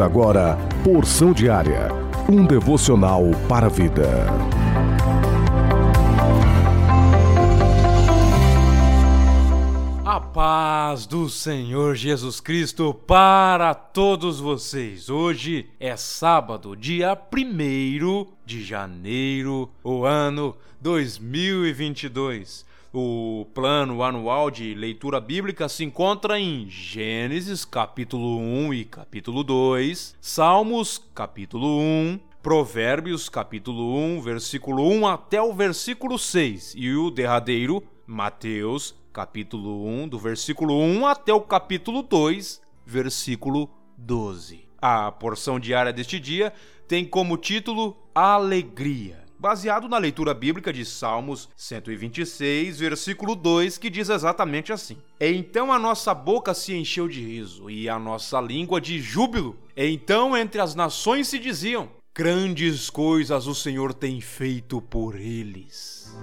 Agora Porção Diária, um devocional para a vida. Paz do Senhor Jesus Cristo para todos vocês. Hoje é sábado, dia 1 de janeiro, o ano 2022. O plano anual de leitura bíblica se encontra em Gênesis capítulo 1 e capítulo 2, Salmos capítulo 1, Provérbios capítulo 1, versículo 1 até o versículo 6 e o derradeiro, Mateus capítulo 1, do versículo 1 até o capítulo 2, versículo 12. A porção diária deste dia tem como título Alegria baseado na leitura bíblica de Salmos 126, versículo 2, que diz exatamente assim: Então a nossa boca se encheu de riso e a nossa língua de júbilo. Então entre as nações se diziam: Grandes coisas o Senhor tem feito por eles.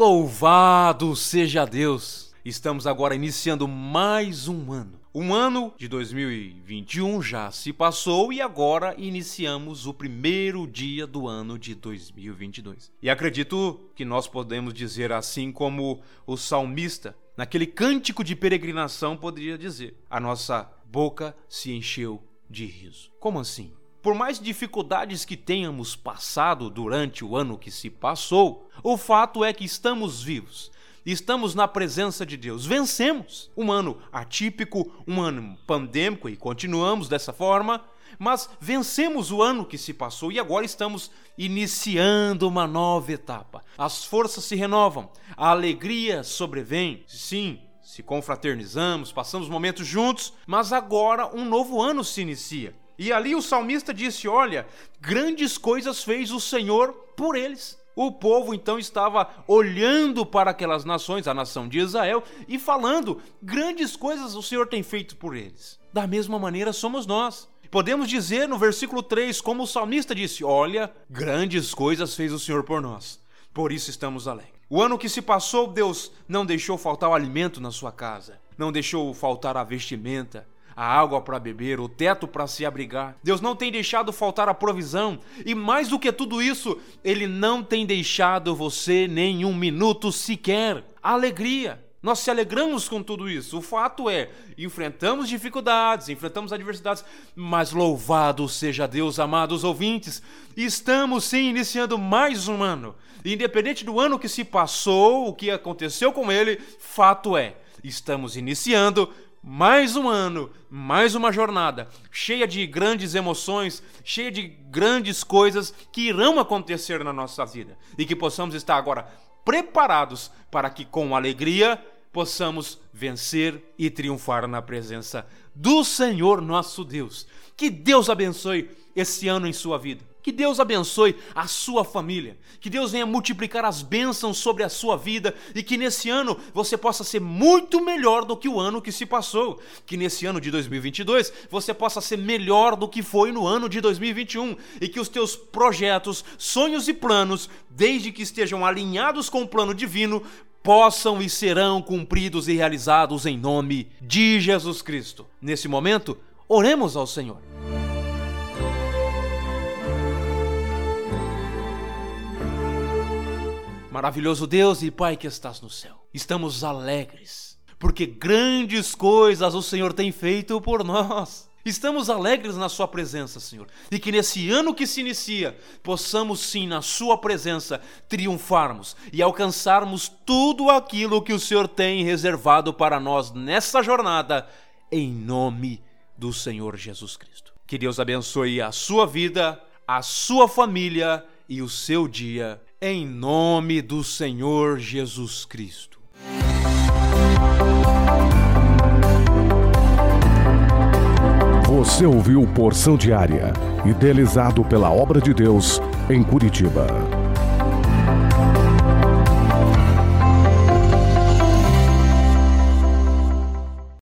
Louvado seja Deus! Estamos agora iniciando mais um ano. Um ano de 2021 já se passou e agora iniciamos o primeiro dia do ano de 2022. E acredito que nós podemos dizer assim como o salmista, naquele cântico de peregrinação, poderia dizer: a nossa boca se encheu de riso. Como assim? Por mais dificuldades que tenhamos passado durante o ano que se passou, o fato é que estamos vivos. Estamos na presença de Deus. Vencemos um ano atípico, um ano pandêmico e continuamos dessa forma, mas vencemos o ano que se passou e agora estamos iniciando uma nova etapa. As forças se renovam, a alegria sobrevém. Sim, se confraternizamos, passamos momentos juntos, mas agora um novo ano se inicia. E ali o salmista disse: Olha, grandes coisas fez o Senhor por eles. O povo então estava olhando para aquelas nações, a nação de Israel, e falando: grandes coisas o Senhor tem feito por eles. Da mesma maneira somos nós. Podemos dizer no versículo 3, como o salmista disse: Olha, grandes coisas fez o Senhor por nós, por isso estamos alegres. O ano que se passou, Deus não deixou faltar o alimento na sua casa, não deixou faltar a vestimenta, a água para beber, o teto para se abrigar. Deus não tem deixado faltar a provisão, e mais do que tudo isso, Ele não tem deixado você nem um minuto sequer. Alegria. Nós se alegramos com tudo isso. O fato é, enfrentamos dificuldades, enfrentamos adversidades, mas louvado seja Deus, amados ouvintes, estamos sim iniciando mais um ano. Independente do ano que se passou, o que aconteceu com ele, fato é, estamos iniciando mais um ano, mais uma jornada, cheia de grandes emoções, cheia de grandes coisas que irão acontecer na nossa vida e que possamos estar agora preparados para que com alegria possamos vencer e triunfar na presença do Senhor nosso Deus. Que Deus abençoe esse ano em sua vida. Que Deus abençoe a sua família, que Deus venha multiplicar as bênçãos sobre a sua vida e que nesse ano você possa ser muito melhor do que o ano que se passou. Que nesse ano de 2022 você possa ser melhor do que foi no ano de 2021 e que os teus projetos, sonhos e planos, desde que estejam alinhados com o plano divino, possam e serão cumpridos e realizados em nome de Jesus Cristo. Nesse momento, oremos ao Senhor. Maravilhoso Deus e Pai que estás no céu, estamos alegres, porque grandes coisas o Senhor tem feito por nós. Estamos alegres na Sua presença, Senhor, e que nesse ano que se inicia, possamos sim, na Sua presença, triunfarmos e alcançarmos tudo aquilo que o Senhor tem reservado para nós nessa jornada, em nome do Senhor Jesus Cristo. Que Deus abençoe a sua vida, a sua família e o seu dia em nome do Senhor Jesus Cristo. Você ouviu Porção Diária, idealizado pela Obra de Deus em Curitiba.